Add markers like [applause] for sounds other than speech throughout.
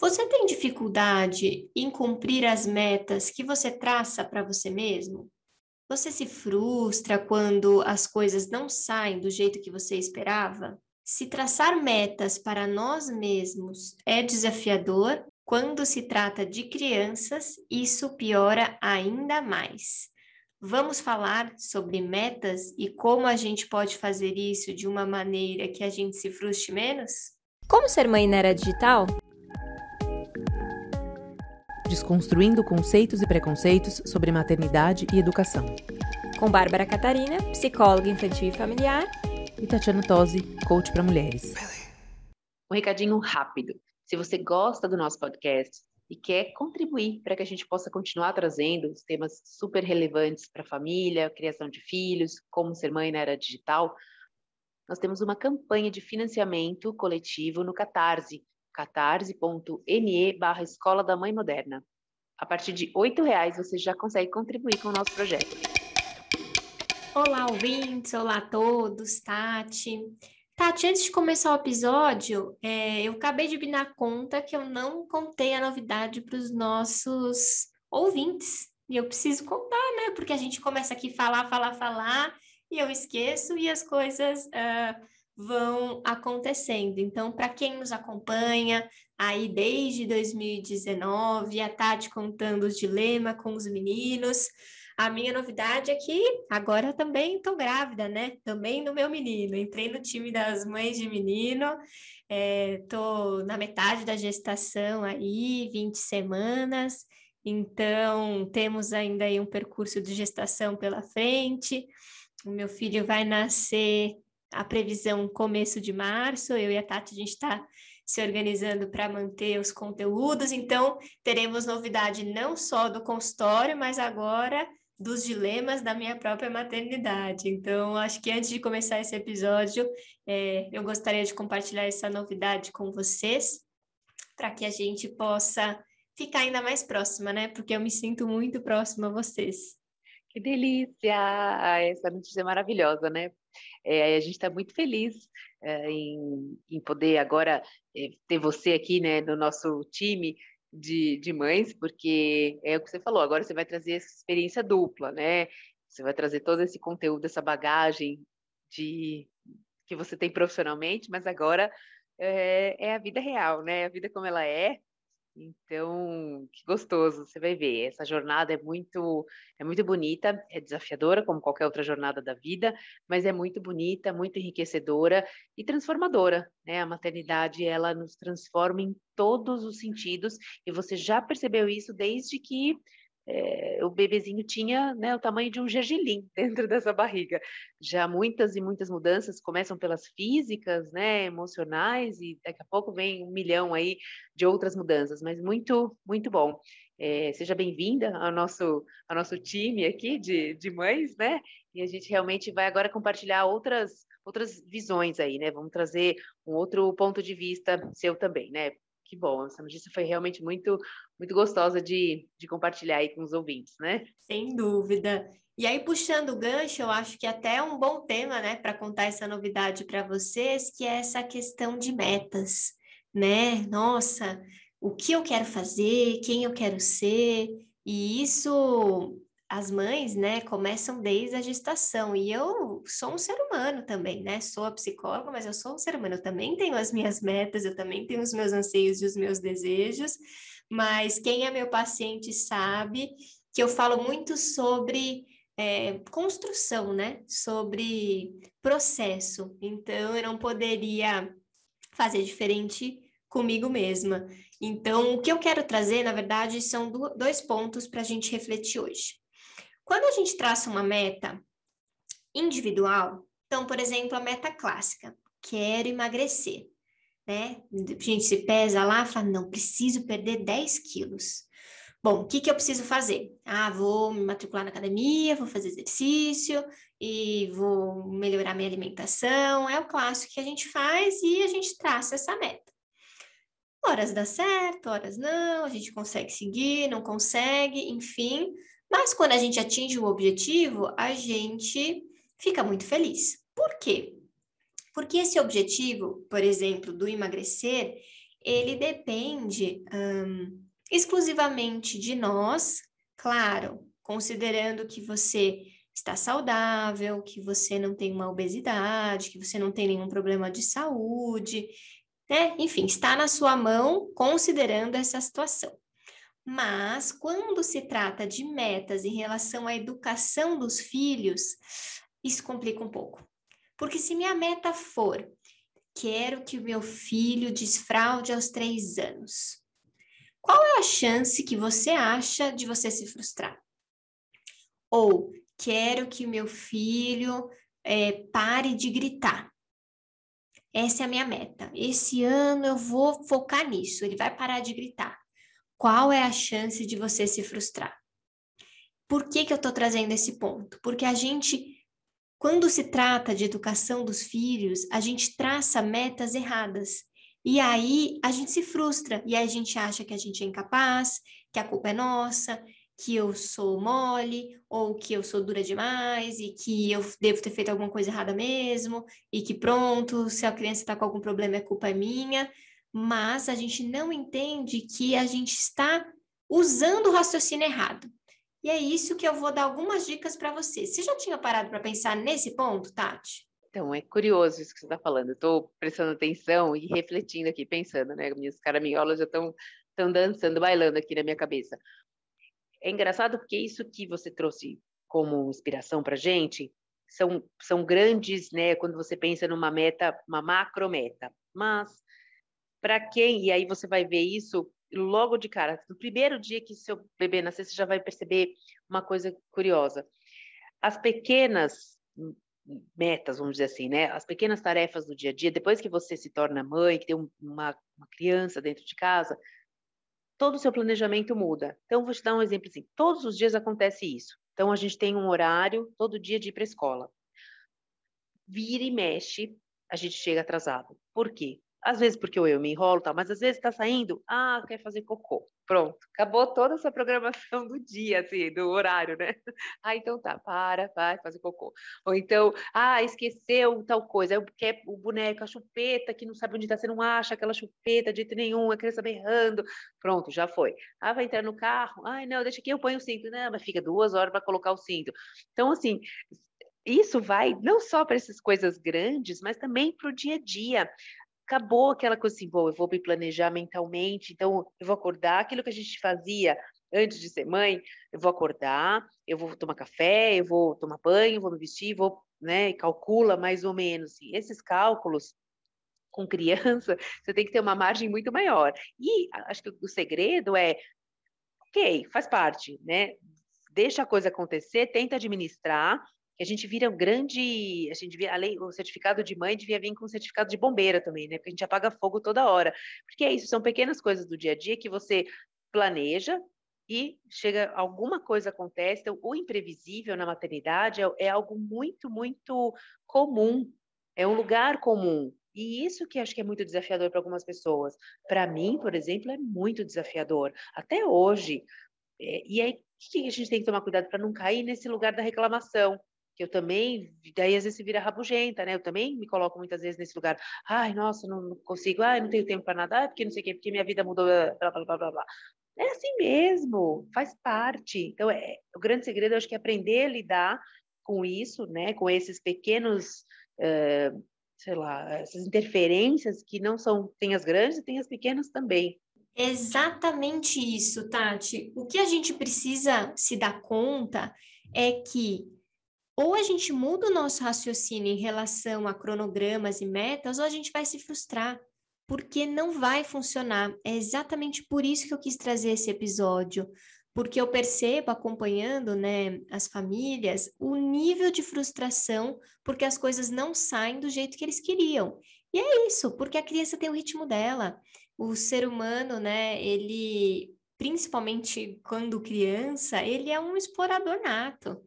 Você tem dificuldade em cumprir as metas que você traça para você mesmo? Você se frustra quando as coisas não saem do jeito que você esperava? Se traçar metas para nós mesmos é desafiador, quando se trata de crianças, isso piora ainda mais. Vamos falar sobre metas e como a gente pode fazer isso de uma maneira que a gente se frustre menos? Como ser mãe na era digital? Desconstruindo conceitos e preconceitos sobre maternidade e educação. Com Bárbara Catarina, psicóloga infantil e familiar, e Tatiana Tosi, coach para mulheres. Um recadinho rápido. Se você gosta do nosso podcast e quer contribuir para que a gente possa continuar trazendo os temas super relevantes para a família, criação de filhos, como ser mãe na era digital, nós temos uma campanha de financiamento coletivo no Catarse, catarse.me barra Escola da Mãe Moderna. A partir de R$ reais você já consegue contribuir com o nosso projeto. Olá, ouvintes, olá a todos, Tati. Tati, antes de começar o episódio, é, eu acabei de me dar conta que eu não contei a novidade para os nossos ouvintes. E eu preciso contar, né? Porque a gente começa aqui falar, falar, falar, e eu esqueço e as coisas. Uh, vão acontecendo. Então, para quem nos acompanha aí desde 2019, a Tati contando os dilemas com os meninos, a minha novidade é que agora também estou grávida, né? Também no meu menino. Entrei no time das mães de menino, estou é, na metade da gestação aí, 20 semanas. Então, temos ainda aí um percurso de gestação pela frente. O meu filho vai nascer a previsão começo de março, eu e a Tati, a gente está se organizando para manter os conteúdos, então teremos novidade não só do consultório, mas agora dos dilemas da minha própria maternidade. Então, acho que antes de começar esse episódio, é, eu gostaria de compartilhar essa novidade com vocês, para que a gente possa ficar ainda mais próxima, né? Porque eu me sinto muito próxima a vocês. Que delícia! Essa notícia é maravilhosa, né? É, a gente está muito feliz é, em, em, poder agora é, ter você aqui né, no nosso time de, de mães, porque é o que você falou, agora você vai trazer essa experiência dupla, né? Você vai trazer todo esse conteúdo, essa bagagem de que você tem profissionalmente, mas agora é, é a vida real, né? A vida como ela é, então, que gostoso, você vai ver. Essa jornada é muito, é muito bonita, é desafiadora, como qualquer outra jornada da vida, mas é muito bonita, muito enriquecedora e transformadora. Né? A maternidade, ela nos transforma em todos os sentidos, e você já percebeu isso desde que é, o bebezinho tinha né, o tamanho de um gergelim [laughs] dentro dessa barriga. Já muitas e muitas mudanças começam pelas físicas, né, emocionais, e daqui a pouco vem um milhão aí de outras mudanças, mas muito, muito bom. É, seja bem-vinda ao nosso, ao nosso time aqui de, de mães, né? E a gente realmente vai agora compartilhar outras, outras visões aí, né? Vamos trazer um outro ponto de vista seu também, né? Que bom, essa notícia foi realmente muito, muito gostosa de, de compartilhar aí com os ouvintes, né? Sem dúvida. E aí, puxando o gancho, eu acho que até é um bom tema, né, para contar essa novidade para vocês, que é essa questão de metas, né? Nossa, o que eu quero fazer, quem eu quero ser, e isso as mães, né, começam desde a gestação. E eu sou um ser humano também, né? Sou a psicóloga, mas eu sou um ser humano. Eu também tenho as minhas metas, eu também tenho os meus anseios e os meus desejos. Mas quem é meu paciente sabe que eu falo muito sobre é, construção, né? Sobre processo. Então, eu não poderia fazer diferente comigo mesma. Então, o que eu quero trazer, na verdade, são dois pontos para a gente refletir hoje. Quando a gente traça uma meta individual, então, por exemplo, a meta clássica, quero emagrecer, né? A gente se pesa lá, fala, não, preciso perder 10 quilos. Bom, o que, que eu preciso fazer? Ah, vou me matricular na academia, vou fazer exercício e vou melhorar minha alimentação. É o clássico que a gente faz e a gente traça essa meta. Horas dá certo, horas não, a gente consegue seguir, não consegue, enfim, mas quando a gente atinge o objetivo, a gente fica muito feliz. Por quê? Porque esse objetivo, por exemplo, do emagrecer, ele depende exclusivamente de nós, claro, considerando que você está saudável, que você não tem uma obesidade, que você não tem nenhum problema de saúde, né? Enfim, está na sua mão considerando essa situação. Mas quando se trata de metas em relação à educação dos filhos, isso complica um pouco. Porque se minha meta for quero que o meu filho desfraude aos três anos, qual é a chance que você acha de você se frustrar? Ou quero que o meu filho é, pare de gritar. Essa é a minha meta. Esse ano eu vou focar nisso. Ele vai parar de gritar. Qual é a chance de você se frustrar? Por que, que eu estou trazendo esse ponto? Porque a gente, quando se trata de educação dos filhos, a gente traça metas erradas. E aí a gente se frustra. E aí a gente acha que a gente é incapaz, que a culpa é nossa, que eu sou mole, ou que eu sou dura demais, e que eu devo ter feito alguma coisa errada mesmo, e que pronto, se a criança está com algum problema, a culpa é minha. Mas a gente não entende que a gente está usando o raciocínio errado. E é isso que eu vou dar algumas dicas para você. Você já tinha parado para pensar nesse ponto, Tati? Então, é curioso isso que você está falando. Estou prestando atenção e refletindo aqui, pensando, né? Minhas caraminholas já estão dançando, bailando aqui na minha cabeça. É engraçado porque isso que você trouxe como inspiração para gente são, são grandes, né? Quando você pensa numa meta, uma macro meta. Mas para quem, e aí você vai ver isso logo de cara, no primeiro dia que seu bebê nascer, você já vai perceber uma coisa curiosa. As pequenas metas, vamos dizer assim, né? As pequenas tarefas do dia a dia, depois que você se torna mãe, que tem uma, uma criança dentro de casa, todo o seu planejamento muda. Então, vou te dar um exemplo assim: todos os dias acontece isso. Então, a gente tem um horário todo dia de ir para a escola. Vira e mexe, a gente chega atrasado. Por quê? Às vezes porque eu me enrolo, tal, mas às vezes está saindo, ah, quer fazer cocô. Pronto, acabou toda essa programação do dia, assim, do horário, né? [laughs] Ah, então tá, para, vai fazer cocô. Ou então, ah, esqueceu tal coisa, quer o boneco, a chupeta, que não sabe onde está, você não acha aquela chupeta de jeito nenhum, a criança berrando. Pronto, já foi. Ah, vai entrar no carro, ai, não, deixa aqui, eu ponho o cinto. Não, mas fica duas horas para colocar o cinto. Então, assim, isso vai não só para essas coisas grandes, mas também para o dia a dia acabou aquela coisa assim, bom, eu vou me planejar mentalmente, então eu vou acordar, aquilo que a gente fazia antes de ser mãe, eu vou acordar, eu vou tomar café, eu vou tomar banho, vou me vestir, vou, né, calcula mais ou menos. E esses cálculos com criança, [laughs] você tem que ter uma margem muito maior. E acho que o segredo é, ok, faz parte, né? Deixa a coisa acontecer, tenta administrar, que a gente vira um grande, a gente vira, além, o certificado de mãe devia vir com o certificado de bombeira também, né? Porque a gente apaga fogo toda hora. Porque é isso, são pequenas coisas do dia a dia que você planeja e chega alguma coisa acontece, então, o imprevisível na maternidade é, é algo muito, muito comum, é um lugar comum. E isso que acho que é muito desafiador para algumas pessoas. Para mim, por exemplo, é muito desafiador. Até hoje. É, e aí, o que a gente tem que tomar cuidado para não cair nesse lugar da reclamação? Que eu também, daí às vezes se vira rabugenta, né? Eu também me coloco muitas vezes nesse lugar, ai, nossa, não consigo, ai, não tenho tempo para nada, porque não sei o quê, porque minha vida mudou, blá, blá, blá, blá, blá. É assim mesmo, faz parte. Então, é, o grande segredo, eu acho que é aprender a lidar com isso, né? Com esses pequenos, uh, sei lá, essas interferências que não são, tem as grandes e tem as pequenas também. Exatamente isso, Tati. O que a gente precisa se dar conta é que ou a gente muda o nosso raciocínio em relação a cronogramas e metas, ou a gente vai se frustrar, porque não vai funcionar. É exatamente por isso que eu quis trazer esse episódio, porque eu percebo acompanhando, né, as famílias, o nível de frustração porque as coisas não saem do jeito que eles queriam. E é isso, porque a criança tem o ritmo dela. O ser humano, né, ele principalmente quando criança, ele é um explorador nato.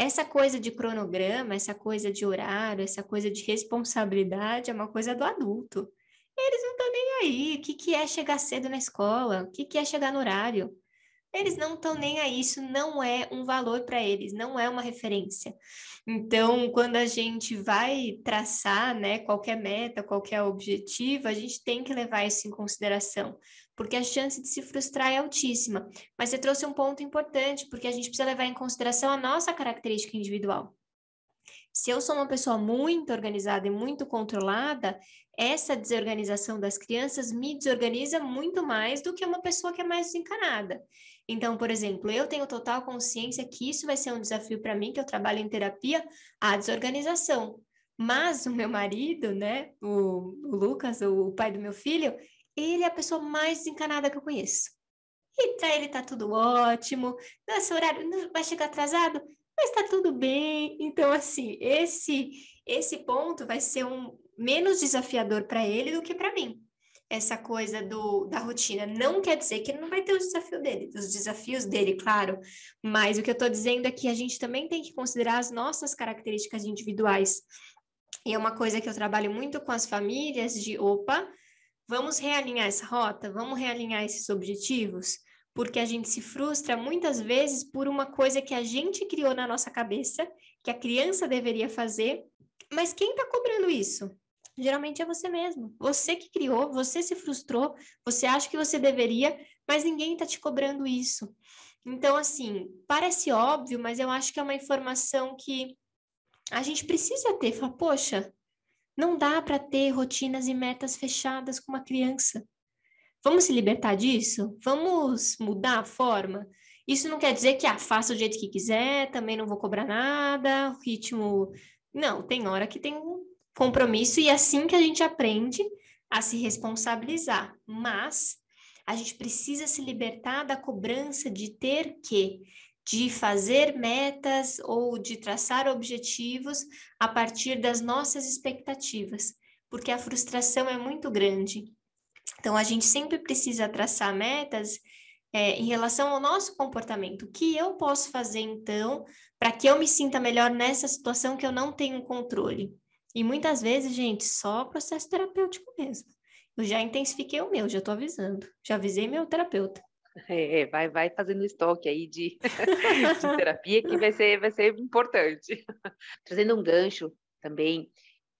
Essa coisa de cronograma, essa coisa de horário, essa coisa de responsabilidade é uma coisa do adulto. Eles não estão nem aí. O que, que é chegar cedo na escola? O que, que é chegar no horário? eles não estão nem aí, isso não é um valor para eles, não é uma referência. Então, quando a gente vai traçar, né, qualquer meta, qualquer objetivo, a gente tem que levar isso em consideração, porque a chance de se frustrar é altíssima. Mas você trouxe um ponto importante, porque a gente precisa levar em consideração a nossa característica individual. Se eu sou uma pessoa muito organizada e muito controlada, essa desorganização das crianças me desorganiza muito mais do que uma pessoa que é mais desencanada. Então, por exemplo, eu tenho total consciência que isso vai ser um desafio para mim, que eu trabalho em terapia, a desorganização. Mas o meu marido, né, o, o Lucas, o pai do meu filho, ele é a pessoa mais desencanada que eu conheço. E para ele tá tudo ótimo, nosso horário vai chegar atrasado, mas tá tudo bem. Então, assim, esse esse ponto vai ser um menos desafiador para ele do que para mim essa coisa do, da rotina. Não quer dizer que ele não vai ter o desafio dele, os desafios dele, claro, mas o que eu estou dizendo é que a gente também tem que considerar as nossas características individuais. E é uma coisa que eu trabalho muito com as famílias de, opa, vamos realinhar essa rota, vamos realinhar esses objetivos, porque a gente se frustra muitas vezes por uma coisa que a gente criou na nossa cabeça, que a criança deveria fazer, mas quem está cobrando isso? geralmente é você mesmo. Você que criou, você se frustrou, você acha que você deveria, mas ninguém está te cobrando isso. Então, assim, parece óbvio, mas eu acho que é uma informação que a gente precisa ter. Fala, poxa, não dá para ter rotinas e metas fechadas com uma criança. Vamos se libertar disso? Vamos mudar a forma? Isso não quer dizer que ah, faça do jeito que quiser, também não vou cobrar nada, o ritmo. Não, tem hora que tem compromisso e é assim que a gente aprende a se responsabilizar. Mas a gente precisa se libertar da cobrança de ter que, de fazer metas ou de traçar objetivos a partir das nossas expectativas, porque a frustração é muito grande. Então, a gente sempre precisa traçar metas é, em relação ao nosso comportamento. O que eu posso fazer, então, para que eu me sinta melhor nessa situação que eu não tenho controle? E muitas vezes, gente, só processo terapêutico mesmo. Eu já intensifiquei o meu, já estou avisando. Já avisei meu terapeuta. É, vai, vai fazendo estoque aí de, [laughs] de terapia que vai ser, vai ser importante. [laughs] Trazendo um gancho também,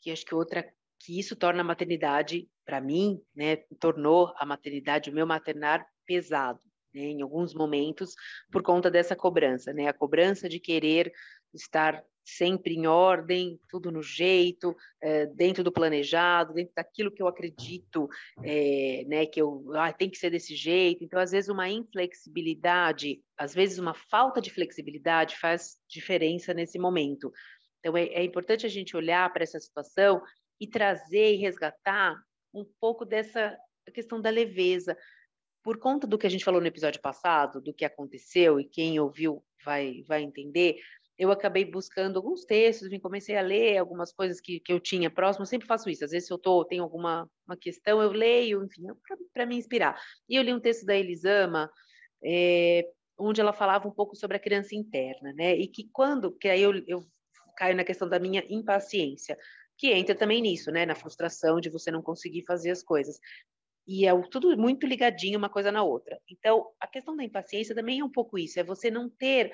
que acho que outra que isso torna a maternidade, para mim, né, tornou a maternidade, o meu maternar pesado, né, em alguns momentos, por conta dessa cobrança, né, a cobrança de querer estar sempre em ordem, tudo no jeito, é, dentro do planejado, dentro daquilo que eu acredito, é, né, que eu ah, tem que ser desse jeito. Então, às vezes, uma inflexibilidade, às vezes, uma falta de flexibilidade faz diferença nesse momento. Então, é, é importante a gente olhar para essa situação e trazer e resgatar um pouco dessa questão da leveza. Por conta do que a gente falou no episódio passado, do que aconteceu, e quem ouviu vai, vai entender, eu acabei buscando alguns textos, me comecei a ler algumas coisas que, que eu tinha próximo, eu sempre faço isso, às vezes se eu tô, tenho alguma uma questão, eu leio, enfim, para me inspirar. E eu li um texto da Elisama, é, onde ela falava um pouco sobre a criança interna, né, e que quando, que aí eu, eu caio na questão da minha impaciência, que entra também nisso, né, na frustração de você não conseguir fazer as coisas. E é tudo muito ligadinho uma coisa na outra. Então, a questão da impaciência também é um pouco isso, é você não ter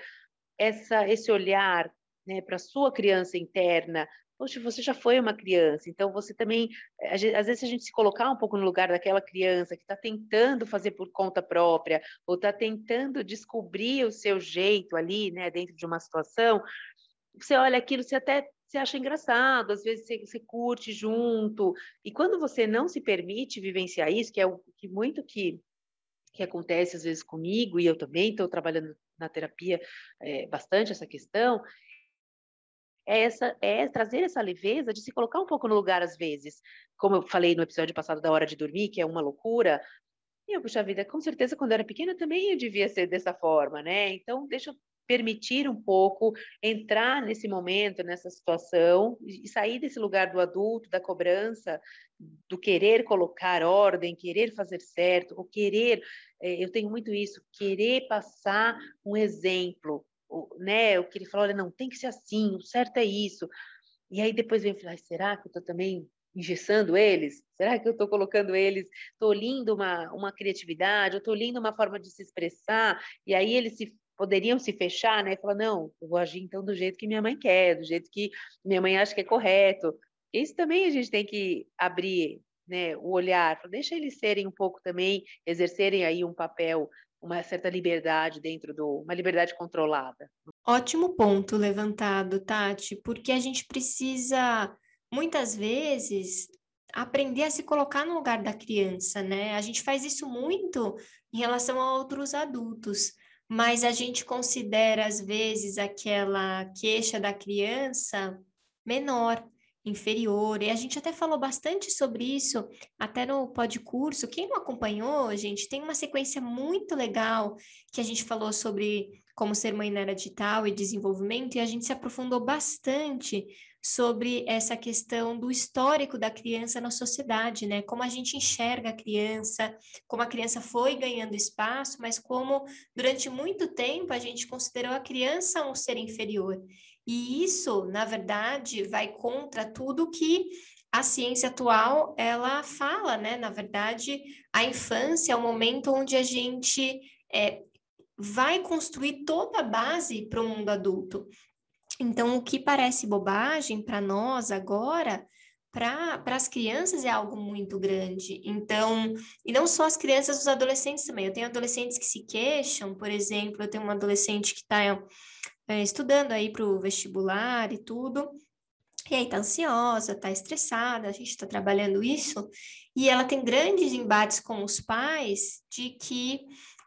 essa, esse olhar né, para a sua criança interna. Poxa, você já foi uma criança, então você também, às vezes, a gente se colocar um pouco no lugar daquela criança que está tentando fazer por conta própria, ou está tentando descobrir o seu jeito ali, né, dentro de uma situação, você olha aquilo, você até se acha engraçado, às vezes você, você, curte junto, e quando você não se permite vivenciar isso, que é o que muito que, que acontece às vezes comigo, e eu também estou trabalhando na terapia é, bastante essa questão, é, essa, é trazer essa leveza de se colocar um pouco no lugar às vezes. Como eu falei no episódio passado da hora de dormir, que é uma loucura. E eu, puxa vida, com certeza quando eu era pequena também eu devia ser dessa forma, né? Então, deixa eu permitir um pouco entrar nesse momento, nessa situação e sair desse lugar do adulto, da cobrança, do querer colocar ordem, querer fazer certo, ou querer, eh, eu tenho muito isso, querer passar um exemplo, né? O que ele falou, olha, não, tem que ser assim, o certo é isso. E aí depois vem falar, será que eu tô também engessando eles? Será que eu estou colocando eles, estou lindo uma, uma criatividade, eu estou lindo uma forma de se expressar, e aí eles se poderiam se fechar, né? E falar, não, eu vou agir então do jeito que minha mãe quer, do jeito que minha mãe acha que é correto. Isso também a gente tem que abrir né, o olhar, deixa eles serem um pouco também, exercerem aí um papel, uma certa liberdade dentro do, uma liberdade controlada. Ótimo ponto levantado, Tati, porque a gente precisa muitas vezes aprender a se colocar no lugar da criança, né? A gente faz isso muito em relação a outros adultos, mas a gente considera às vezes aquela queixa da criança menor inferior. E a gente até falou bastante sobre isso, até no podcurso. Quem não acompanhou, gente, tem uma sequência muito legal que a gente falou sobre como ser mãe na era digital e desenvolvimento, e a gente se aprofundou bastante sobre essa questão do histórico da criança na sociedade, né? Como a gente enxerga a criança, como a criança foi ganhando espaço, mas como durante muito tempo a gente considerou a criança um ser inferior. E isso, na verdade, vai contra tudo que a ciência atual ela fala, né? Na verdade, a infância é o momento onde a gente é, vai construir toda a base para o mundo adulto. Então, o que parece bobagem para nós agora, para as crianças é algo muito grande. Então, e não só as crianças, os adolescentes também. Eu tenho adolescentes que se queixam, por exemplo, eu tenho uma adolescente que está é, estudando aí para o vestibular e tudo, e aí tá ansiosa, tá estressada, a gente está trabalhando isso, e ela tem grandes embates com os pais de que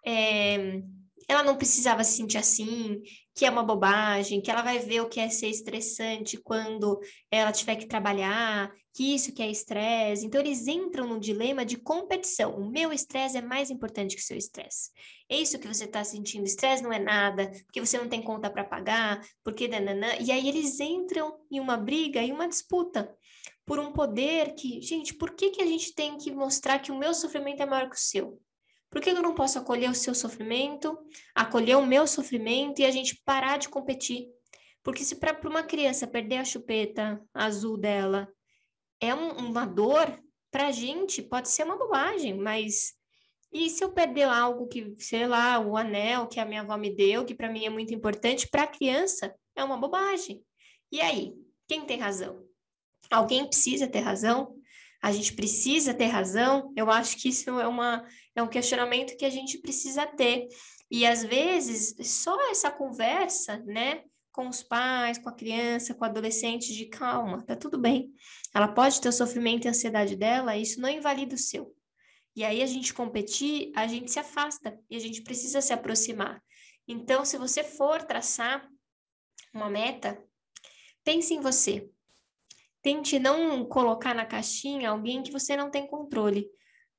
é, ela não precisava se sentir assim, que é uma bobagem, que ela vai ver o que é ser estressante quando ela tiver que trabalhar, que isso que é estresse. Então, eles entram no dilema de competição. O meu estresse é mais importante que o seu estresse. É isso que você está sentindo. Estresse não é nada, porque você não tem conta para pagar, porque... Nananã. E aí eles entram em uma briga e uma disputa por um poder que... Gente, por que, que a gente tem que mostrar que o meu sofrimento é maior que o seu? Por que eu não posso acolher o seu sofrimento, acolher o meu sofrimento e a gente parar de competir? Porque se para uma criança perder a chupeta azul dela é um, uma dor, para a gente pode ser uma bobagem, mas e se eu perder algo que, sei lá, o anel que a minha avó me deu, que para mim é muito importante, para a criança é uma bobagem. E aí, quem tem razão? Alguém precisa ter razão? A gente precisa ter razão? Eu acho que isso é uma é um questionamento que a gente precisa ter. E às vezes, só essa conversa, né, com os pais, com a criança, com o adolescente, de calma, tá tudo bem. Ela pode ter o sofrimento e a ansiedade dela, isso não invalida o seu. E aí a gente competir, a gente se afasta e a gente precisa se aproximar. Então, se você for traçar uma meta, pense em você. Tente não colocar na caixinha alguém que você não tem controle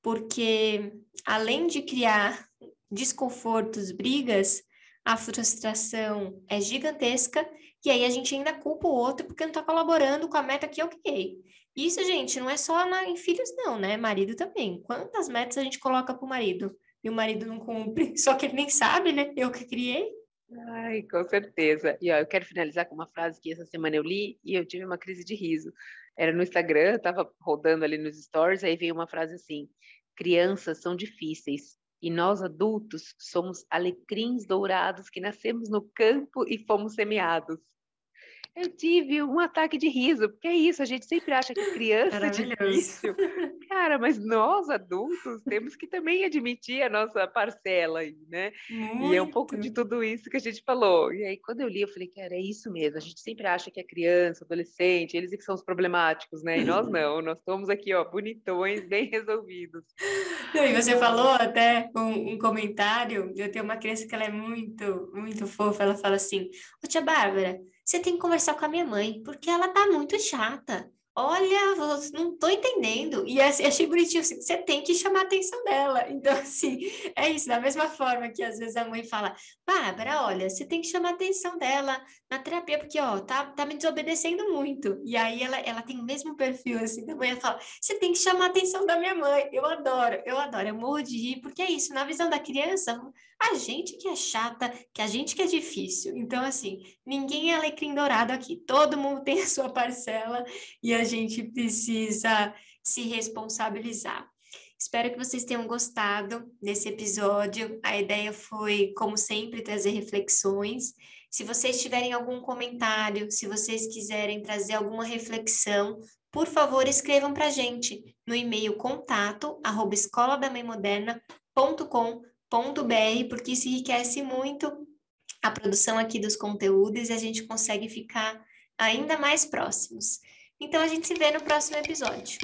porque além de criar desconfortos, brigas, a frustração é gigantesca e aí a gente ainda culpa o outro porque não está colaborando com a meta que eu criei. Isso, gente, não é só na, em filhos, não, né? Marido também. Quantas metas a gente coloca para o marido e o marido não cumpre? [laughs] Só que ele nem sabe, né? Eu que criei. Ai, com certeza. E ó, eu quero finalizar com uma frase que essa semana eu li e eu tive uma crise de riso. Era no Instagram, estava rodando ali nos stories, aí veio uma frase assim: crianças são difíceis e nós adultos somos alecrins dourados que nascemos no campo e fomos semeados eu tive um ataque de riso, porque é isso, a gente sempre acha que criança é difícil. Cara, mas nós adultos temos que também admitir a nossa parcela aí, né? Muito. E é um pouco de tudo isso que a gente falou. E aí, quando eu li, eu falei, cara, é isso mesmo. A gente sempre acha que é criança, adolescente, eles é que são os problemáticos, né? E nós [laughs] não, nós estamos aqui, ó, bonitões, bem resolvidos. Não, e você falou até um, um, comentário, eu tenho uma criança que ela é muito, muito fofa, ela fala assim, ô tia Bárbara, você tem que conversar com a minha mãe, porque ela tá muito chata. Olha, não tô entendendo. E assim, achei bonitinho, assim, você tem que chamar a atenção dela. [laughs] Então, assim, é isso, da mesma forma que às vezes a mãe fala, Bárbara, olha, você tem que chamar a atenção dela na terapia, porque, ó, tá, tá me desobedecendo muito. E aí ela, ela tem o mesmo perfil, assim, da mãe, ela fala, você tem que chamar a atenção da minha mãe. Eu adoro, eu adoro, eu morro de rir, porque é isso, na visão da criança, A gente que é chata, que a gente que é difícil. Então, assim, ninguém é alecrim dourado aqui. Todo mundo tem a sua parcela e a gente precisa se responsabilizar. Espero que vocês tenham gostado desse episódio. A ideia foi, como sempre, trazer reflexões. Se vocês tiverem algum comentário, se vocês quiserem trazer alguma reflexão, por favor, escrevam para a gente no e-mail contato arroba escoladamãemoderna.com.br, porque isso enriquece muito a produção aqui dos conteúdos e a gente consegue ficar ainda mais próximos. Então, a gente se vê no próximo episódio.